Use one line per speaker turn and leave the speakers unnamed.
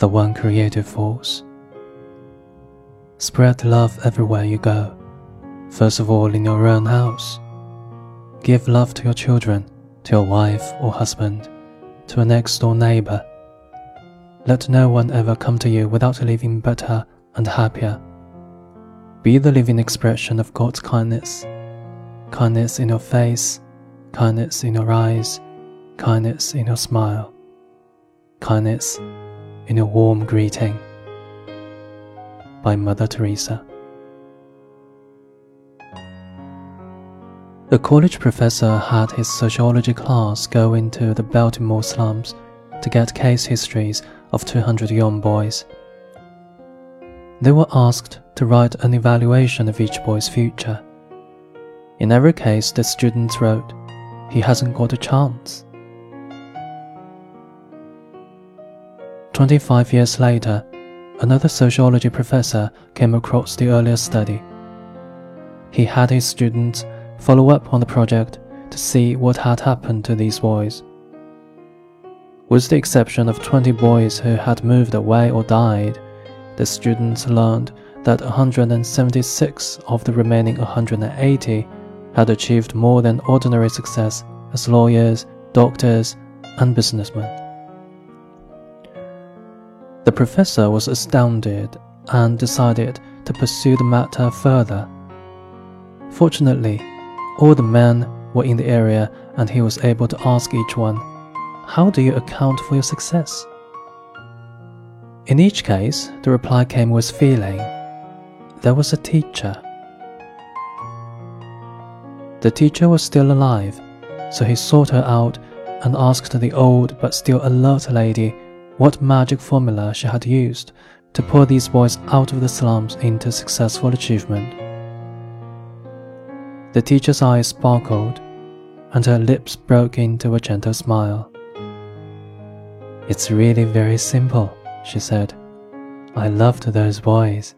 the one creative force. Spread love everywhere you go, first of all in your own house. Give love to your children, to your wife or husband, to a next door neighbor. Let no one ever come to you without leaving better and happier. Be the living expression of God's kindness. Kindness in your face, kindness in your eyes, kindness in your smile, kindness in a warm greeting. By Mother Teresa. A college professor had his sociology class go into the Baltimore slums to get case histories of 200 young boys. They were asked to write an evaluation of each boy's future. In every case, the students wrote, He hasn't got a chance. 25 years later, another sociology professor came across the earlier study. He had his students follow up on the project to see what had happened to these boys. With the exception of 20 boys who had moved away or died, the students learned that 176 of the remaining 180 had achieved more than ordinary success as lawyers, doctors, and businessmen. The professor was astounded and decided to pursue the matter further. Fortunately, all the men were in the area and he was able to ask each one, How do you account for your success? In each case, the reply came with feeling. There was a teacher. The teacher was still alive, so he sought her out and asked the old but still alert lady what magic formula she had used to pull these boys out of the slums into successful achievement. The teacher's eyes sparkled, and her lips broke into a gentle smile. It's really very simple, she said. I loved those boys.